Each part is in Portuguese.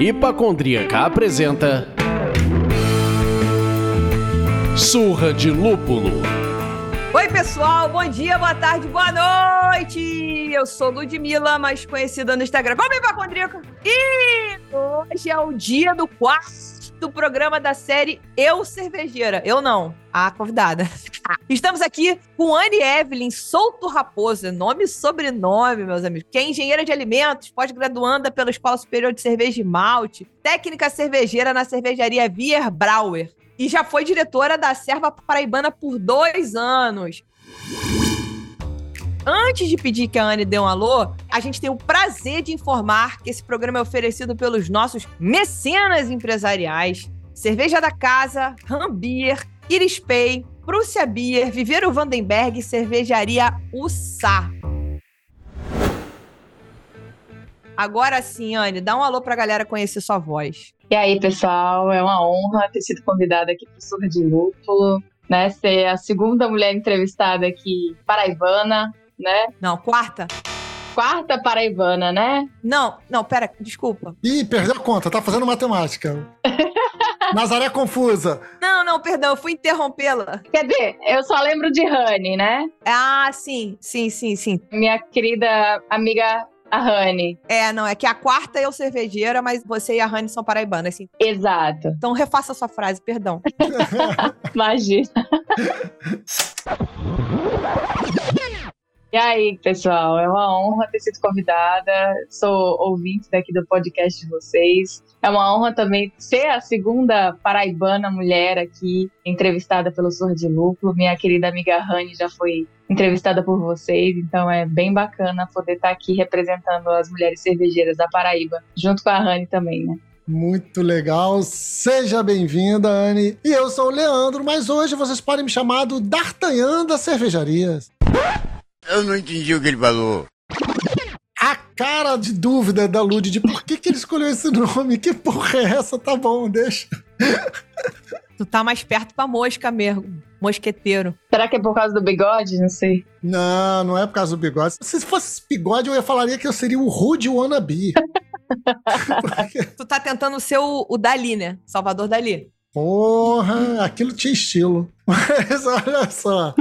Hipacondríaca apresenta Surra de Lúpulo. Oi, pessoal, bom dia, boa tarde, boa noite! Eu sou Ludmilla, mais conhecida no Instagram como Hipacondríaca. E hoje é o dia do quarto programa da série Eu Cervejeira. Eu não, a convidada. Estamos aqui com Anne Evelyn Souto Raposa, nome e sobrenome, meus amigos, que é engenheira de alimentos, pós-graduanda pela Escola Superior de Cerveja e Malte, técnica cervejeira na cervejaria Vier Brauer e já foi diretora da Serva Paraibana por dois anos. Antes de pedir que a Anne dê um alô, a gente tem o prazer de informar que esse programa é oferecido pelos nossos mecenas empresariais, Cerveja da Casa, Rambier, Iris Pay, Prússia Beer, Viveiro Vandenberg e Cervejaria Ussá. Agora sim, Anne, dá um alô pra galera conhecer sua voz. E aí, pessoal, é uma honra ter sido convidada aqui pro Surra de Lúpulo, né? Ser a segunda mulher entrevistada aqui paraibana, né? Não, quarta? Quarta paraibana, né? Não, não, pera, desculpa. Ih, perdeu a conta, tá fazendo matemática. Nazaré confusa. Não, não, perdão, eu fui interrompê-la. Quer dizer, eu só lembro de Rani, né? Ah, sim, sim, sim, sim. Minha querida amiga a Rani. É, não, é que a quarta é o cervejeira, mas você e a Rani são paraibanas, assim. Exato. Então refaça a sua frase, perdão. Imagina. E aí, pessoal, é uma honra ter sido convidada. Sou ouvinte daqui do podcast de vocês. É uma honra também ser a segunda paraibana mulher aqui entrevistada pelo Sur de Lúpulo. Minha querida amiga Rani já foi entrevistada por vocês, então é bem bacana poder estar aqui representando as mulheres cervejeiras da Paraíba, junto com a Rani também, né? Muito legal. Seja bem-vinda, Anne. E eu sou o Leandro, mas hoje vocês podem me chamar do D'Artagnan das cervejarias. Eu não entendi o que ele falou. A cara de dúvida da Lud de por que, que ele escolheu esse nome. Que porra é essa? Tá bom, deixa. Tu tá mais perto pra mosca mesmo. Mosqueteiro. Será que é por causa do bigode? Não sei. Não, não é por causa do bigode. Se fosse bigode, eu ia falaria que eu seria o Rude Wannabe. Porque... Tu tá tentando ser o, o Dali, né? Salvador Dali. Porra, aquilo tinha estilo. Mas olha só.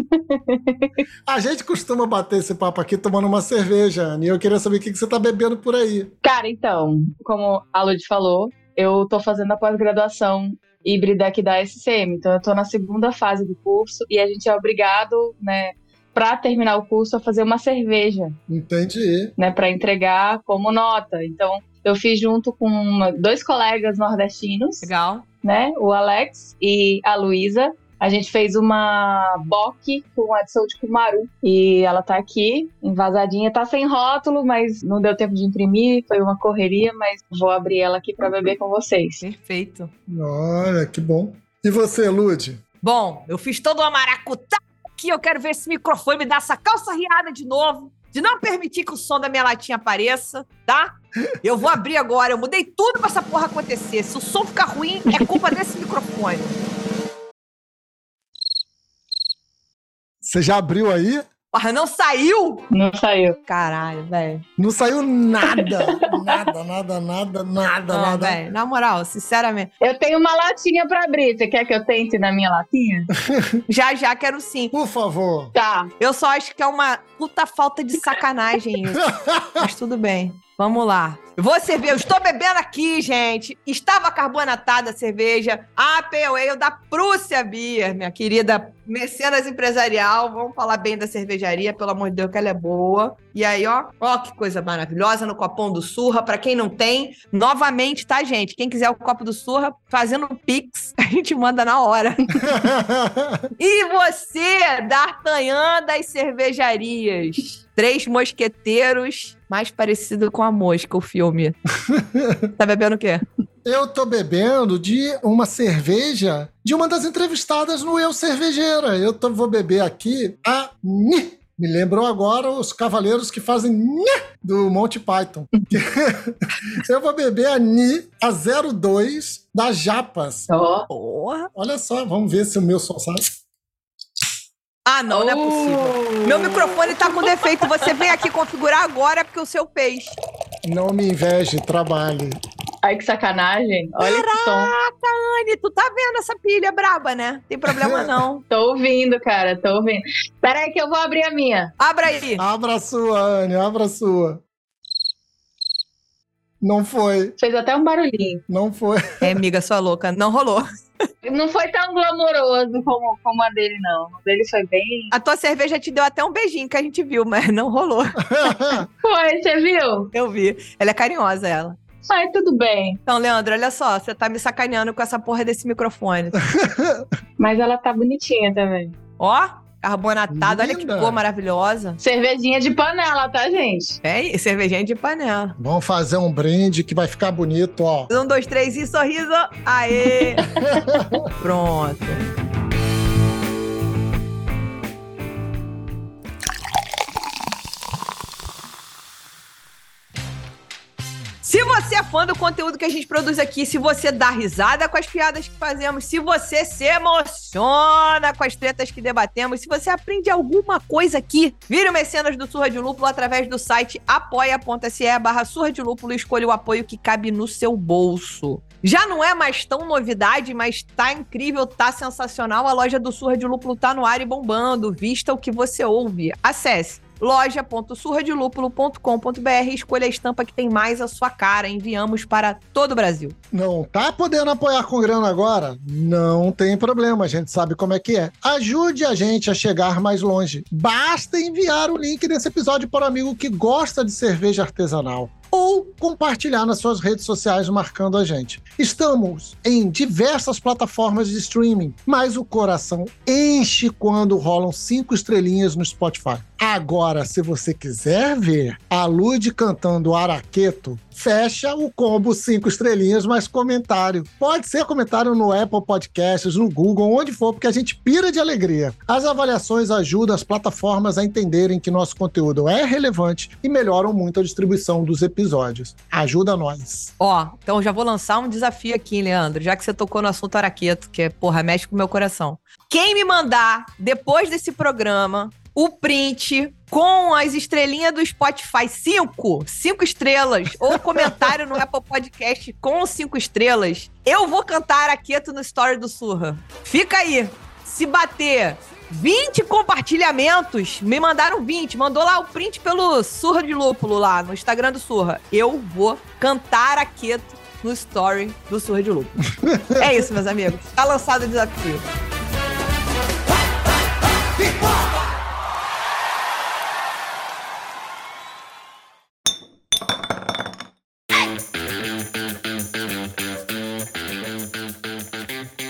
A gente costuma bater esse papo aqui tomando uma cerveja, Anne. E eu queria saber o que você tá bebendo por aí. Cara, então, como a Lud falou, eu tô fazendo a pós-graduação híbrida aqui da SCM. Então, eu tô na segunda fase do curso e a gente é obrigado, né, para terminar o curso, a fazer uma cerveja. Entendi. Né, para entregar como nota. Então, eu fiz junto com uma, dois colegas nordestinos. Legal. Né? O Alex e a Luísa. A gente fez uma bock com adição de cumaru. E ela tá aqui, envasadinha. Tá sem rótulo, mas não deu tempo de imprimir. Foi uma correria, mas vou abrir ela aqui para beber com vocês. Perfeito. Olha, que bom. E você, Lude? Bom, eu fiz todo uma maracutá aqui. Eu quero ver esse microfone me dar essa calça riada de novo. De não permitir que o som da minha latinha apareça, tá? Eu vou abrir agora. Eu mudei tudo pra essa porra acontecer. Se o som ficar ruim, é culpa desse microfone. Você já abriu aí? Porra, não saiu? Não saiu. Caralho, velho. Não saiu nada. nada, nada, nada, nada, não, nada. Véio, na moral, sinceramente. Eu tenho uma latinha pra abrir. Você quer que eu tente na minha latinha? já, já quero sim. Por favor. Tá. Eu só acho que é uma puta falta de sacanagem isso. Mas tudo bem. Vamos lá. Vou servir, eu estou bebendo aqui, gente. Estava carbonatada a cerveja, a Pale Ale da Prússia Beer, minha querida mecenas empresarial. Vamos falar bem da cervejaria, pelo amor de Deus, que ela é boa. E aí, ó, ó que coisa maravilhosa no copão do Surra. Para quem não tem, novamente, tá, gente? Quem quiser o copo do Surra, fazendo um pix, a gente manda na hora. e você, D'Artagnan das cervejarias. Três Mosqueteiros, mais parecido com a mosca, o filme. tá bebendo o quê? Eu tô bebendo de uma cerveja de uma das entrevistadas no Eu Cervejeira. Eu tô, vou beber aqui a Ni. Me lembrou agora os cavaleiros que fazem Ni do Monty Python. Eu vou beber a Ni, a 02 da Japas. Oh. Olha só, vamos ver se o meu som sai. Ah, não, não é possível. Meu microfone tá com defeito. Você vem aqui configurar agora porque o seu fez. Não me inveje, trabalhe. Ai, que sacanagem. Olha que som. Caraca, Anne, tu tá vendo essa pilha braba, né? Tem problema não. Tô ouvindo, cara, tô ouvindo. Pera aí que eu vou abrir a minha. Abra aí. Abra a sua, Anne, abra a sua. Não foi, Fez até um barulhinho. não foi. É, amiga, sua louca. Não rolou. Não foi tão glamouroso como, como a dele, não. A dele foi bem. A tua cerveja te deu até um beijinho que a gente viu, mas não rolou. Foi, você viu? Eu vi. Ela é carinhosa, ela. Mas tudo bem. Então, Leandro, olha só. Você tá me sacaneando com essa porra desse microfone. Mas ela tá bonitinha também. Ó, carbonatado. Olha que cor maravilhosa. Cervejinha de panela, tá, gente? É, cervejinha de panela. Vamos fazer um brinde que vai ficar bonito, ó. Um, dois, três e sorriso. Aê! Pronto. Se você é fã do conteúdo que a gente produz aqui, se você dá risada com as piadas que fazemos, se você se emociona com as tretas que debatemos, se você aprende alguma coisa aqui, vire o Mecenas do Surra de Lúpulo através do site apoia.se barra Surra de Lúpulo e escolha o apoio que cabe no seu bolso. Já não é mais tão novidade, mas tá incrível, tá sensacional. A loja do Surra de Lúpulo tá no ar e bombando. Vista o que você ouve. Acesse loja.surradelúpulo.com.br escolha a estampa que tem mais a sua cara. Enviamos para todo o Brasil. Não tá podendo apoiar com grana agora? Não tem problema, a gente sabe como é que é. Ajude a gente a chegar mais longe. Basta enviar o link desse episódio para um amigo que gosta de cerveja artesanal. Ou compartilhar nas suas redes sociais marcando a gente. Estamos em diversas plataformas de streaming, mas o coração enche quando rolam cinco estrelinhas no Spotify. Agora, se você quiser ver a Lud cantando Araqueto, fecha o combo cinco estrelinhas mais comentário. Pode ser comentário no Apple Podcasts, no Google, onde for, porque a gente pira de alegria. As avaliações ajudam as plataformas a entenderem que nosso conteúdo é relevante e melhoram muito a distribuição dos episódios. Ajuda nós. Ó, então já vou lançar um desafio aqui, Leandro, já que você tocou no assunto Araqueto, que é, porra, mexe com o meu coração. Quem me mandar, depois desse programa, o print com as estrelinhas do Spotify, cinco, cinco estrelas, ou comentário no Apple Podcast com cinco estrelas, eu vou cantar Araqueto no Story do Surra. Fica aí. Se bater 20 compartilhamentos, me mandaram 20, mandou lá o print pelo Surra de Lúpulo lá no Instagram do Surra. Eu vou cantar Araqueto no story do Surra de Lúpulo. é isso, meus amigos. Tá lançado o desafio.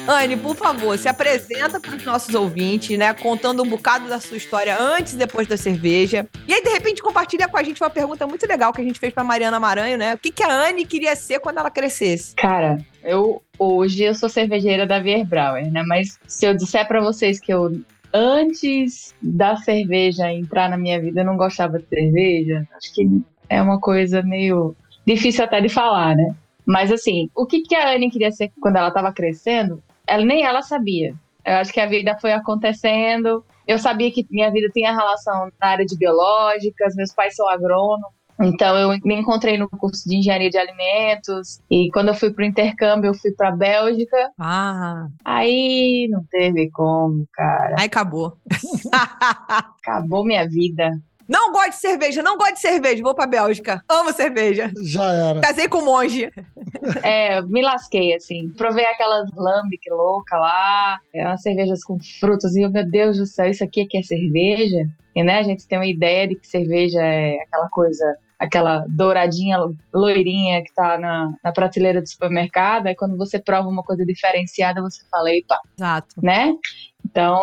Anne, por favor, se apresenta para os nossos ouvintes, né? Contando um bocado da sua história antes e depois da cerveja. E aí, de repente, compartilha com a gente uma pergunta muito legal que a gente fez para Mariana Maranho, né? O que, que a Anne queria ser quando ela crescesse? Cara, eu hoje eu sou cervejeira da Bierbrauer, né? Mas se eu disser pra vocês que eu antes da cerveja entrar na minha vida eu não gostava de cerveja, acho que é uma coisa meio difícil até de falar, né? Mas assim, o que, que a Anne queria ser quando ela estava crescendo, ela, nem ela sabia. Eu acho que a vida foi acontecendo. Eu sabia que minha vida tinha relação na área de biológicas, meus pais são agrônomos. Então eu me encontrei no curso de engenharia de alimentos e quando eu fui pro intercâmbio eu fui pra Bélgica. Ah, Aí não teve como, cara. aí acabou. Acabou minha vida. Não gosto de cerveja, não gosto de cerveja. Vou pra Bélgica. Amo cerveja. Já era. Casei com um monge. É, me lasquei, assim. Provei aquelas lambic louca lá, é, umas cervejas com frutas, e eu, meu Deus do céu, isso aqui é que é cerveja? E, né, a gente tem uma ideia de que cerveja é aquela coisa, aquela douradinha, loirinha que tá na, na prateleira do supermercado, aí quando você prova uma coisa diferenciada, você fala, epa, Exato. né? Então,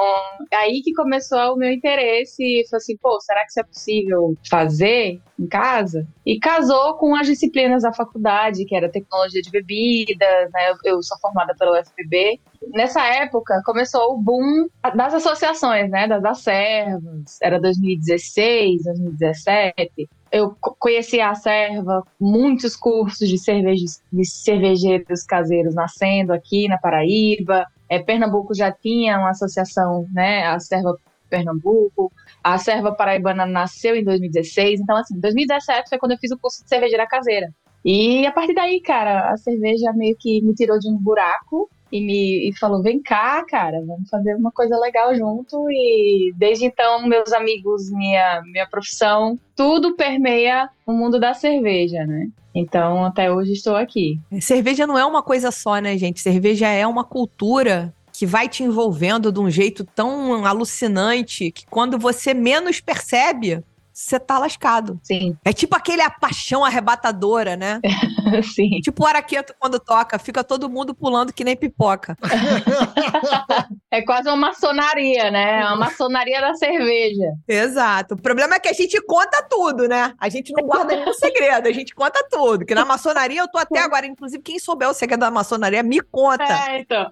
aí que começou o meu interesse falei assim, pô, será que isso é possível fazer em casa? E casou com as disciplinas da faculdade, que era tecnologia de bebidas, né? Eu, sou formada pela UFPB. Nessa época, começou o boom das associações, né? Das, das servas. Era 2016, 2017 eu co- conheci a serva, muitos cursos de, cervejas, de cervejeiros caseiros nascendo aqui na Paraíba. É, Pernambuco já tinha uma associação, né, a serva Pernambuco. A serva paraibana nasceu em 2016. Então, assim, 2017 foi quando eu fiz o curso de cervejeira caseira. E a partir daí, cara, a cerveja meio que me tirou de um buraco e me e falou: vem cá, cara, vamos fazer uma coisa legal junto. E desde então, meus amigos, minha, minha profissão, tudo permeia o mundo da cerveja, né? Então, até hoje estou aqui. Cerveja não é uma coisa só, né, gente? Cerveja é uma cultura que vai te envolvendo de um jeito tão alucinante que quando você menos percebe, você tá lascado. Sim, É tipo aquele a paixão arrebatadora, né? sim. tipo o araqueto quando toca, fica todo mundo pulando que nem pipoca. É quase uma maçonaria, né? Uma maçonaria da cerveja. Exato. O problema é que a gente conta tudo, né? A gente não guarda nenhum segredo, a gente conta tudo. Que na maçonaria eu tô até agora, inclusive, quem souber o segredo da maçonaria, me conta. É, então.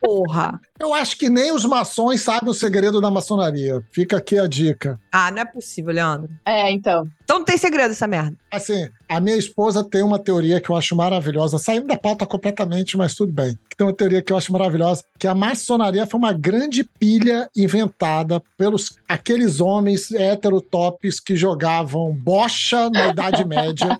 Porra. Eu acho que nem os maçons sabem o segredo da maçonaria. Fica aqui a dica. Ah, não é possível, Leandro. É, então. Então não tem segredo essa merda. Assim, a minha esposa tem uma teoria que eu acho maravilhosa, saindo da pauta completamente, mas tudo bem. Tem uma teoria que eu acho maravilhosa, que a maçonaria foi uma grande pilha inventada pelos aqueles homens heterotops que jogavam bocha na Idade Média.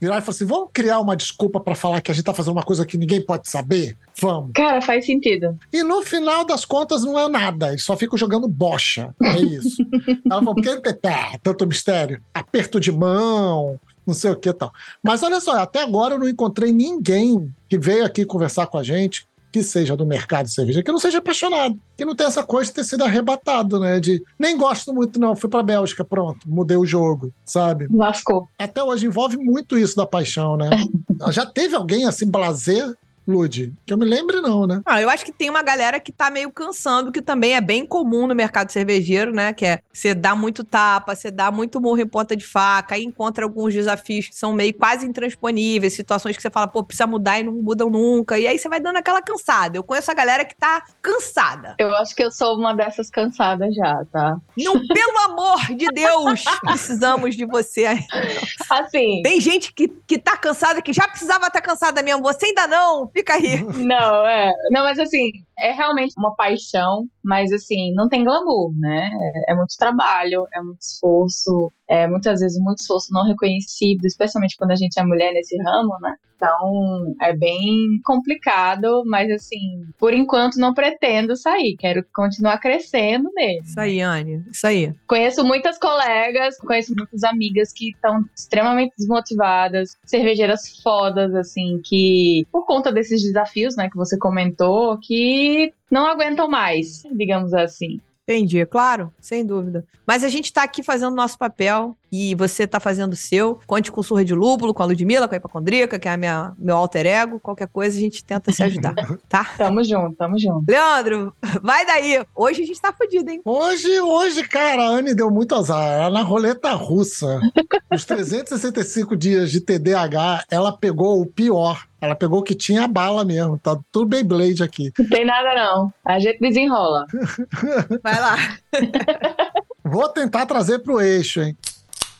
Viraram e falaram assim: vamos criar uma desculpa para falar que a gente tá fazendo uma coisa que ninguém pode saber? Vamos. Cara, faz sentido. E no final das contas não é nada, eles só ficam jogando bocha. É isso. Ela falou, por que pá, tanto mistério? Aperto de mão, não sei o que tal. Mas olha só, até agora eu não encontrei ninguém que veio aqui conversar com a gente que seja do mercado de cerveja, que não seja apaixonado, que não tem essa coisa de ter sido arrebatado, né? De nem gosto muito, não, fui pra Bélgica, pronto, mudei o jogo, sabe? Lascou. Até hoje envolve muito isso da paixão, né? Já teve alguém assim, blazer, Lude? Que eu me lembre, não, né? Ah, eu acho que tem uma galera que tá meio cansando, que também é bem comum no mercado cervejeiro, né? Que é você dá muito tapa, você dá muito murro em ponta de faca, aí encontra alguns desafios que são meio quase intransponíveis, situações que você fala, pô, precisa mudar e não mudam nunca. E aí você vai dando aquela cansada. Eu conheço a galera que tá cansada. Eu acho que eu sou uma dessas cansadas já, tá? Não, pelo amor de Deus, precisamos de você. Assim, Tem gente que, que tá cansada, que já precisava estar cansada mesmo. Você ainda não, fica aí. não, é. Não, mas assim, é realmente uma paixão, mas assim, não tem glamour, né? É, é muito trabalho, é muito esforço, é muitas vezes muito esforço não reconhecido, especialmente quando a gente é mulher nesse ramo, né? Então, é bem complicado, mas assim, por enquanto não pretendo sair, quero continuar crescendo nele. Isso aí, Anne. Isso aí. Conheço muitas colegas, conheço muitas amigas que estão extremamente desmotivadas, cervejeiras fodas, assim, que por conta desses desafios, né, que você comentou, que não aguentam mais, digamos assim. Entendi, claro, sem dúvida. Mas a gente tá aqui fazendo nosso papel e você tá fazendo o seu. Conte com Surra de Lúpulo, com a Ludmilla, com a Hipacondrica, que é a minha, meu alter ego. Qualquer coisa a gente tenta se ajudar, tá? Tamo junto, tamo junto. Leandro, vai daí. Hoje a gente tá fudido, hein? Hoje, hoje, cara, a Anne deu muito azar. Ela na roleta russa. Os 365 dias de TDAH, ela pegou o pior. Ela pegou o que tinha a bala mesmo. Tá tudo Beyblade aqui. Não tem nada não, a gente desenrola. Vai lá. Vou tentar trazer pro eixo, hein?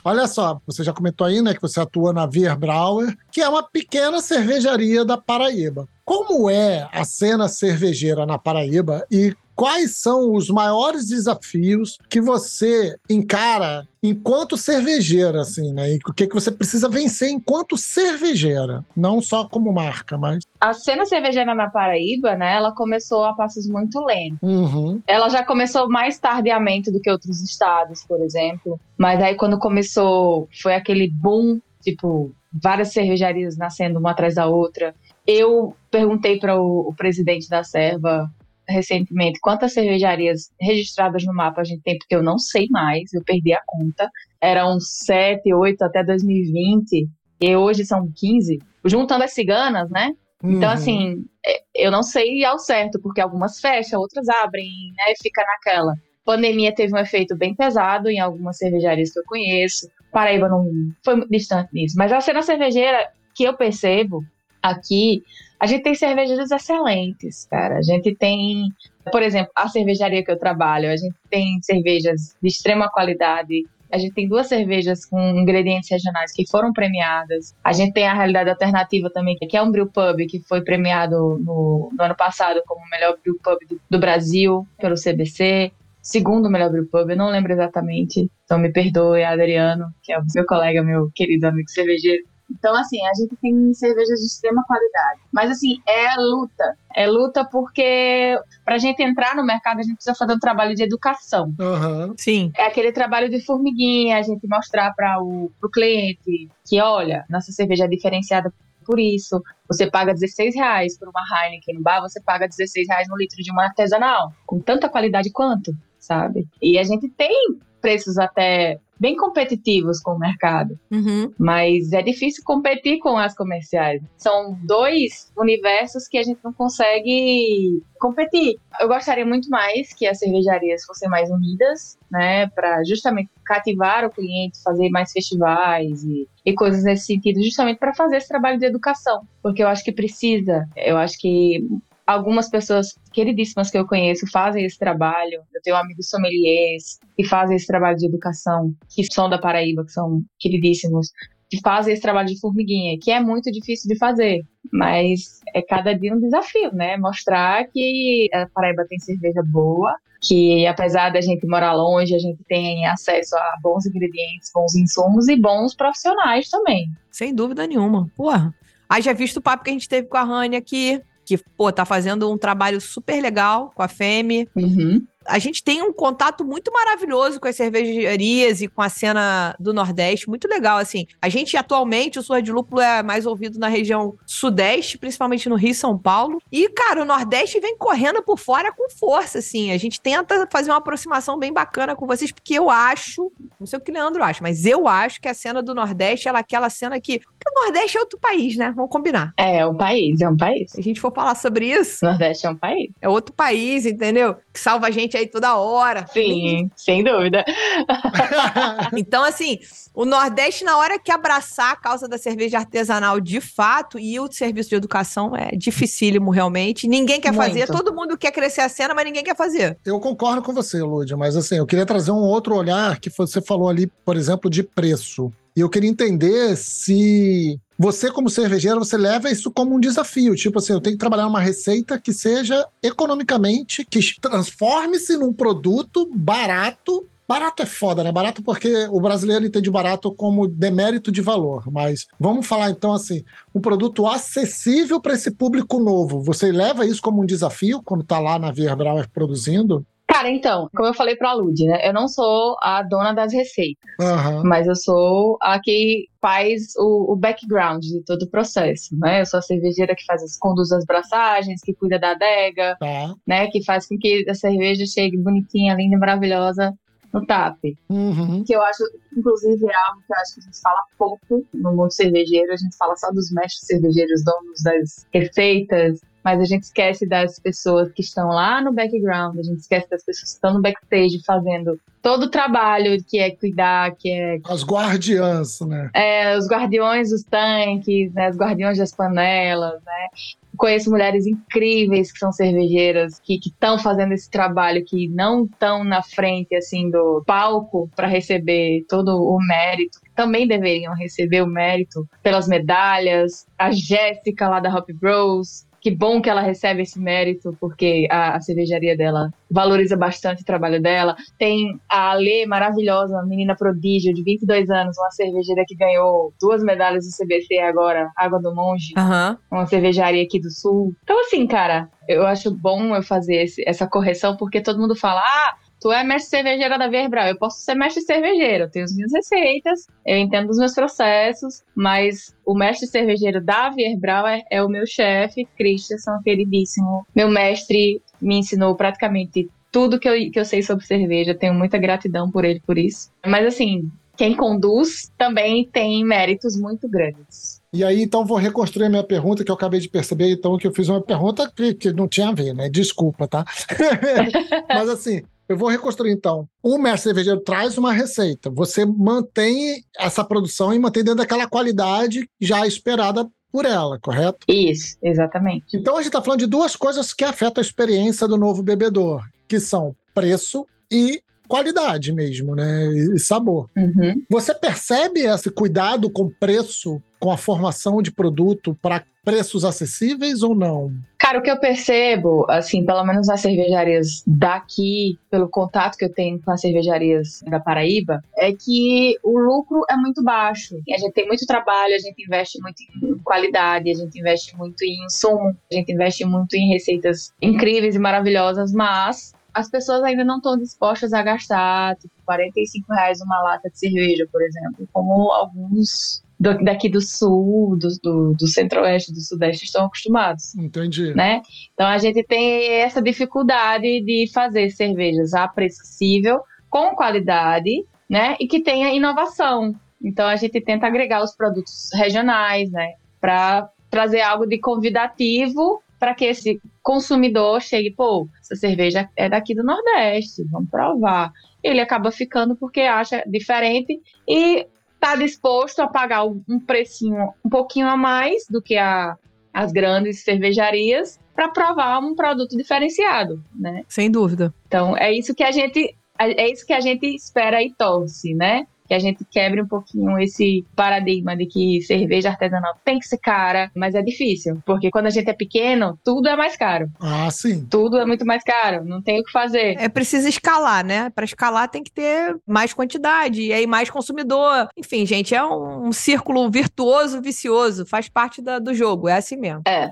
Olha só, você já comentou aí, né, que você atua na Bierbrauer, que é uma pequena cervejaria da Paraíba. Como é a cena cervejeira na Paraíba e quais são os maiores desafios que você encara enquanto cervejeira, assim, né? E o que, que você precisa vencer enquanto cervejeira, não só como marca, mas. A cena cervejeira na Paraíba, né, ela começou a passos muito lentos. Uhum. Ela já começou mais tardiamente do que outros estados, por exemplo. Mas aí quando começou, foi aquele boom, tipo, várias cervejarias nascendo uma atrás da outra. Eu perguntei para o, o presidente da Serva recentemente quantas cervejarias registradas no mapa a gente tem, porque eu não sei mais, eu perdi a conta. Eram sete, oito até 2020, e hoje são 15. Juntando as ciganas, né? Então, Uhum. assim, é, eu não sei ao certo, porque algumas fecham, outras abrem, né? Fica naquela. Pandemia teve um efeito bem pesado em algumas cervejarias que eu conheço. Paraíba não foi muito distante nisso. Mas a cena cervejeira que eu percebo aqui, a gente tem cervejeiras excelentes, cara. A gente tem, por exemplo, a cervejaria que eu trabalho, a gente tem cervejas de extrema qualidade. A gente tem duas cervejas com ingredientes regionais que foram premiadas. A gente tem a Realidade Alternativa também, que é um brew pub que foi premiado no, no ano passado como o melhor brew pub do, do Brasil pelo CBC. segundo melhor brewpub, eu não lembro exatamente. Então me perdoe, Adriano, que é o meu colega, meu querido amigo cervejeiro. Então, assim, a gente tem cervejas de extrema qualidade. Mas, assim, é luta. É luta porque, pra gente entrar no mercado, a gente precisa fazer um trabalho de educação. Aham. Sim. É aquele trabalho de formiguinha, a gente mostrar para o pro cliente que, olha, nossa cerveja é diferenciada por isso. Você paga 16 reais por uma Heineken no bar, você paga 16 reais no litro de uma artesanal. Com tanta qualidade quanto, sabe? E a gente tem preços até bem competitivos com o mercado. Uhum. Mas é difícil competir com as comerciais. São dois universos que a gente não consegue competir. Eu gostaria muito mais que as cervejarias fossem mais unidas, né, para justamente cativar o cliente, fazer mais festivais e, e coisas nesse sentido, justamente para fazer esse trabalho de educação, porque eu acho que precisa. Eu acho que algumas pessoas queridíssimas que eu conheço fazem esse trabalho. Eu tenho amigos sommeliers que fazem esse trabalho de educação, que são da Paraíba, que são queridíssimos, que fazem esse trabalho de formiguinha, que é muito difícil de fazer. Mas é cada dia um desafio, né? Mostrar que a Paraíba tem cerveja boa, que apesar da gente morar longe, a gente tem acesso a bons ingredientes, bons insumos e bons profissionais também. Sem dúvida nenhuma. Porra. Já visto o papo que a gente teve com a Rani aqui, que, pô, tá fazendo um trabalho super legal com a Femi. Uhum. A gente tem um contato muito maravilhoso com as cervejarias e com a cena do Nordeste, muito legal, assim. A gente, atualmente, o Surra de Lúpulo é mais ouvido na região Sudeste, principalmente no Rio e São Paulo. E, cara, o Nordeste vem correndo por fora com força, assim. A gente tenta fazer uma aproximação bem bacana com vocês, porque eu acho, não sei o que o Leandro acha, mas eu acho que a cena do Nordeste, ela é aquela cena que... Porque o Nordeste é outro país, né? Vamos combinar. É um país, é um país. Se a gente for falar sobre isso, O Nordeste é um país. é outro país, entendeu? Que salva a gente aí toda hora. Sim, sem dúvida. Então, assim, o Nordeste, na hora que abraçar a causa da cerveja artesanal de fato, e o serviço de educação é dificílimo realmente. Ninguém quer fazer, Muito. todo mundo quer crescer a cena, mas ninguém quer fazer. Eu concordo com você, Lúdia, mas assim, eu queria trazer um outro olhar que você falou ali, por exemplo, de preço. E eu queria entender se você, como cervejeiro, você leva isso como um desafio. Tipo assim, eu tenho que trabalhar uma receita que seja economicamente, que transforme-se num produto barato. Barato é foda, né? Barato porque o brasileiro entende barato como demérito de valor. Mas vamos falar então assim, um produto acessível para esse público novo. Você leva isso como um desafio quando tá lá na Via Brauer produzindo? Cara, então, como eu falei pra Lud, né? Eu não sou a dona das receitas, Aham. mas eu sou a que faz o, o background de todo o processo, né? Eu sou a cervejeira que faz as, conduz as braçagens, que cuida da adega, Tá. né? Que faz com que a cerveja chegue bonitinha, linda e maravilhosa no tap. Uhum. Que eu acho, inclusive, é algo que eu acho que a gente fala pouco no mundo cervejeiro. A gente fala só dos mestres cervejeiros, donos das receitas, mas a gente esquece das pessoas que estão lá no background, a gente esquece das pessoas que estão no backstage fazendo todo o trabalho que é cuidar, que é, As guardiãs, né? é, os guardiões dos tanques, né, os guardiões das panelas, né? Conheço mulheres incríveis que são cervejeiras, que estão fazendo esse trabalho, que não estão na frente assim do palco para receber todo o mérito, que também deveriam receber o mérito pelas medalhas. A Jéssica lá da Hop Bros, que bom que ela recebe esse mérito, porque a, a cervejaria dela valoriza bastante o trabalho dela. Tem a Alê, maravilhosa, uma menina prodígio de 22 anos, uma cervejeira que ganhou duas medalhas do CBC agora, Água do Monge, Aham. uma cervejaria aqui do Sul. Então, assim, cara, eu acho bom eu fazer esse- essa correção, porque todo mundo fala, ah, tu é mestre cervejeira da Verbral, eu posso ser mestre cervejeiro, eu tenho as minhas receitas, eu entendo os meus processos, mas o mestre cervejeiro da Verbral é, é o meu chefe, Christensen, queridíssimo. Meu mestre me ensinou praticamente tudo que eu, que eu sei sobre cerveja, tenho muita gratidão por ele por isso. Mas assim, quem conduz também tem méritos muito grandes. E aí, então, vou reconstruir a minha pergunta, que eu acabei de perceber, então, que eu fiz uma pergunta que, que não tinha a ver, né? Desculpa, tá? Mas assim, eu vou reconstruir então. O mestre cervejeiro traz uma receita. Você mantém essa produção e mantém dentro daquela qualidade já esperada por ela, correto? Isso, exatamente. Então a gente está falando de duas coisas que afetam a experiência do novo bebedor, que são preço e qualidade mesmo, né? E sabor. Uhum. Você percebe esse cuidado com preço, com a formação de produto para preços acessíveis ou não? Cara, o que eu percebo, assim, pelo menos nas cervejarias daqui, pelo contato que eu tenho com as cervejarias da Paraíba, é que o lucro é muito baixo. A gente tem muito trabalho, a gente investe muito em qualidade, a gente investe muito em insumo, a gente investe muito em receitas incríveis e maravilhosas, mas as pessoas ainda não estão dispostas a gastar tipo, 45 reais uma lata de cerveja, por exemplo, como alguns do, daqui do sul, do, do, do centro-oeste, do sudeste estão acostumados. Entendi. Né? Então a gente tem essa dificuldade de fazer cervejas a preço acessível, com qualidade, né? E que tenha inovação. Então a gente tenta agregar os produtos regionais, né? Para trazer algo de convidativo para que esse consumidor chegue, pô, essa cerveja é daqui do Nordeste, vamos provar. Ele acaba ficando porque acha diferente e está disposto a pagar um precinho um pouquinho a mais do que a, as grandes cervejarias para provar um produto diferenciado, né? Sem dúvida. Então é isso que a gente é isso que a gente espera e torce, né? Que a gente quebre um pouquinho esse paradigma de que cerveja artesanal tem que ser cara, mas é difícil, porque quando a gente é pequeno, tudo é mais caro. Ah, sim. Tudo é muito mais caro, não tem o que fazer. É preciso escalar, né? Para escalar tem que ter mais quantidade e aí mais consumidor. Enfim, gente, é um, um círculo virtuoso, vicioso, faz parte da, do jogo, é assim mesmo. É.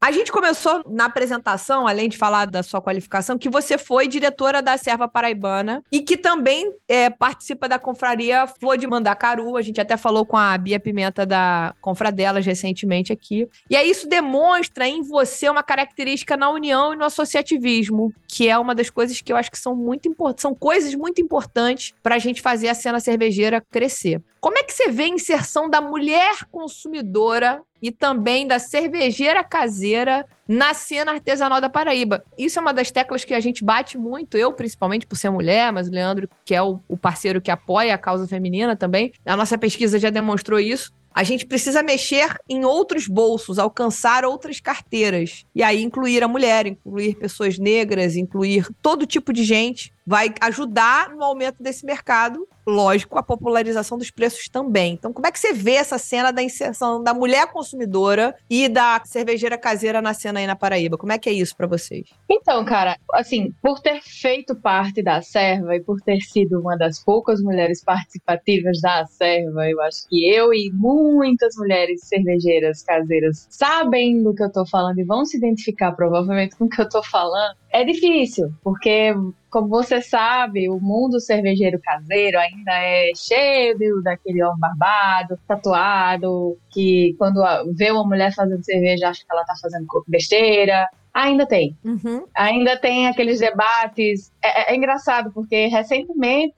A gente começou na apresentação, além de falar da sua qualificação, que você foi diretora da Serva Paraibana e que também é, participa da confraria Flor de Mandacaru. A gente até falou com a Bia Pimenta da Confradelas recentemente aqui. E aí isso demonstra em você uma característica na união e no associativismo, que é uma das coisas que eu acho que são muito importantes, são coisas muito importantes para a gente fazer a cena cervejeira crescer. Como é que você vê a inserção da mulher consumidora e também da cervejeira caseira na cena artesanal da Paraíba. Isso é uma das teclas que a gente bate muito, eu principalmente por ser mulher, mas o Leandro, que é o, o parceiro que apoia a causa feminina também, a nossa pesquisa já demonstrou isso. A gente precisa mexer em outros bolsos, alcançar outras carteiras. E aí incluir a mulher, incluir pessoas negras, incluir todo tipo de gente vai ajudar no aumento desse mercado, lógico, a popularização dos preços também. Então, como é que você vê essa cena da inserção da mulher consumidora e da cervejeira caseira na cena aí na Paraíba? Como é que é isso para vocês? Então, cara, assim, por ter feito parte da Serva e por ter sido uma das poucas mulheres participativas da Serva, eu acho que eu e muitas mulheres cervejeiras caseiras sabem do que eu tô falando e vão se identificar provavelmente com o que eu tô falando. É difícil, porque como você sabe, o mundo cervejeiro caseiro ainda é cheio daquele homem barbado, tatuado, que quando vê uma mulher fazendo cerveja acha que ela tá fazendo besteira. Ainda tem. Uhum. Ainda tem aqueles debates. É, é, é engraçado, porque recentemente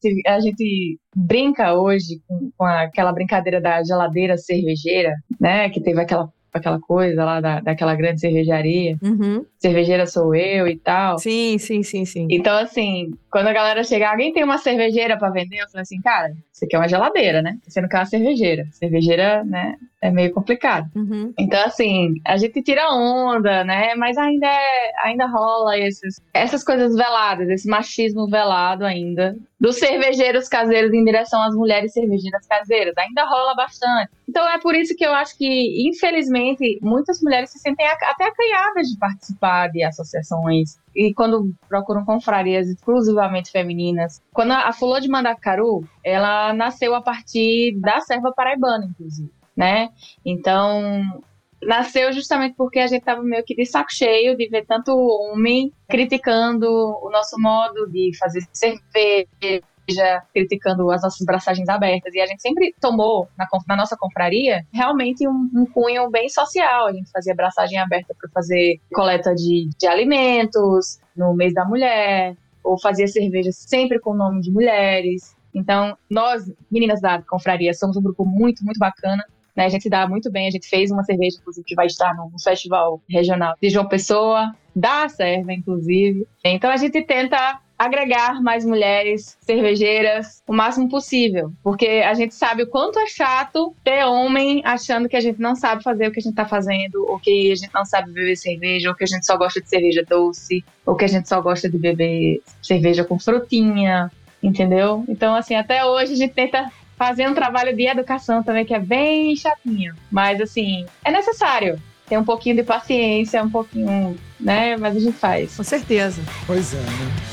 tive, a gente brinca hoje com, com aquela brincadeira da geladeira cervejeira, né? Que teve aquela aquela coisa lá da, daquela grande cervejaria. Uhum. Cervejeira sou eu e tal. Sim, sim, sim, sim. Então, assim, quando a galera chegar, alguém tem uma cervejeira para vender? Eu falei assim, cara, isso aqui é uma geladeira, né? Você não quer uma cervejeira. Cervejeira, né? É meio complicado. Uhum. Então, assim, a gente tira onda, né? Mas ainda, é, ainda rola esses, essas coisas veladas, esse machismo velado ainda. Dos cervejeiros caseiros em direção às mulheres cervejeiras caseiras. Ainda rola bastante. Então, é por isso que eu acho que, infelizmente, muitas mulheres se sentem até acanhadas de participar de associações e quando procuram confrarias exclusivamente femininas. Quando a Fulô de Mandacaru, ela nasceu a partir da serva paraibana, inclusive, né? Então, nasceu justamente porque a gente estava meio que de saco cheio de ver tanto homem criticando o nosso modo de fazer cerveja, criticando as nossas braçagens abertas. E a gente sempre tomou, na, na nossa confraria, realmente um, um, cunho bem social. A gente fazia braçagem aberta para fazer coleta de, de alimentos no mês da mulher, ou fazia cerveja sempre com o nome de mulheres. Então, nós, meninas da confraria, somos um grupo muito, muito bacana. Né? A gente se dá muito bem. A gente fez uma cerveja, inclusive, que vai estar no festival regional de João Pessoa, da Serva, inclusive. Então, a gente tenta agregar mais mulheres cervejeiras o máximo possível, porque a gente sabe o quanto é chato ter homem achando que a gente não sabe fazer o que a gente tá fazendo, ou que a gente não sabe beber cerveja, ou que a gente só gosta de cerveja doce, ou que a gente só gosta de beber cerveja com frutinha, entendeu? Então, assim, até hoje a gente tenta fazer um trabalho de educação também que é bem chatinho, mas assim, é necessário tem um pouquinho de paciência, um pouquinho, né? Mas a gente faz. Com certeza. Pois é, né?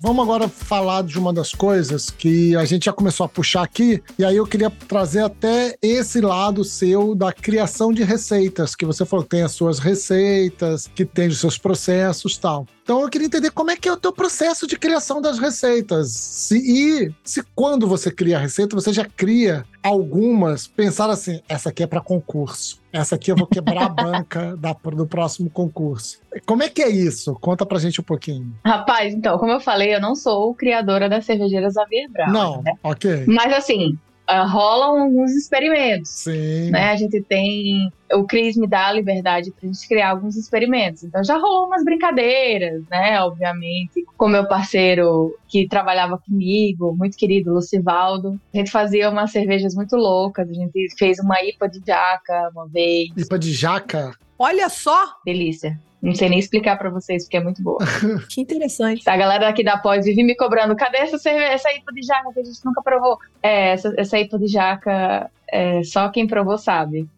Vamos agora falar de uma das coisas que a gente já começou a puxar aqui, e aí eu queria trazer até esse lado seu da criação de receitas, que você falou que tem as suas receitas, que tem os seus processos tal. Então eu queria entender como é que é o teu processo de criação das receitas. Se, e se quando você cria a receita, você já cria algumas, pensar assim, essa aqui é para concurso. Essa aqui eu vou quebrar a banca da, do próximo concurso. Como é que é isso? Conta pra gente um pouquinho. Rapaz, então, como eu falei, eu não sou criadora das cervejeiras Xavier Brown. Não, né? ok. Mas assim, uh, rolam alguns experimentos. Sim. Né? A gente tem. O Cris me dá a liberdade pra gente criar alguns experimentos. Então já rolou umas brincadeiras, né? Obviamente, com meu parceiro que trabalhava comigo, muito querido, Lucivaldo. A gente fazia umas cervejas muito loucas. A gente fez uma IPA de jaca uma vez. IPA de jaca? Olha só! Delícia. Não sei nem explicar pra vocês, porque é muito boa. Que interessante. A galera daqui da pós vive me cobrando, cadê essa, cerveja, essa IPA de jaca que a gente nunca provou? É, essa, essa IPA de jaca, é, só quem provou sabe.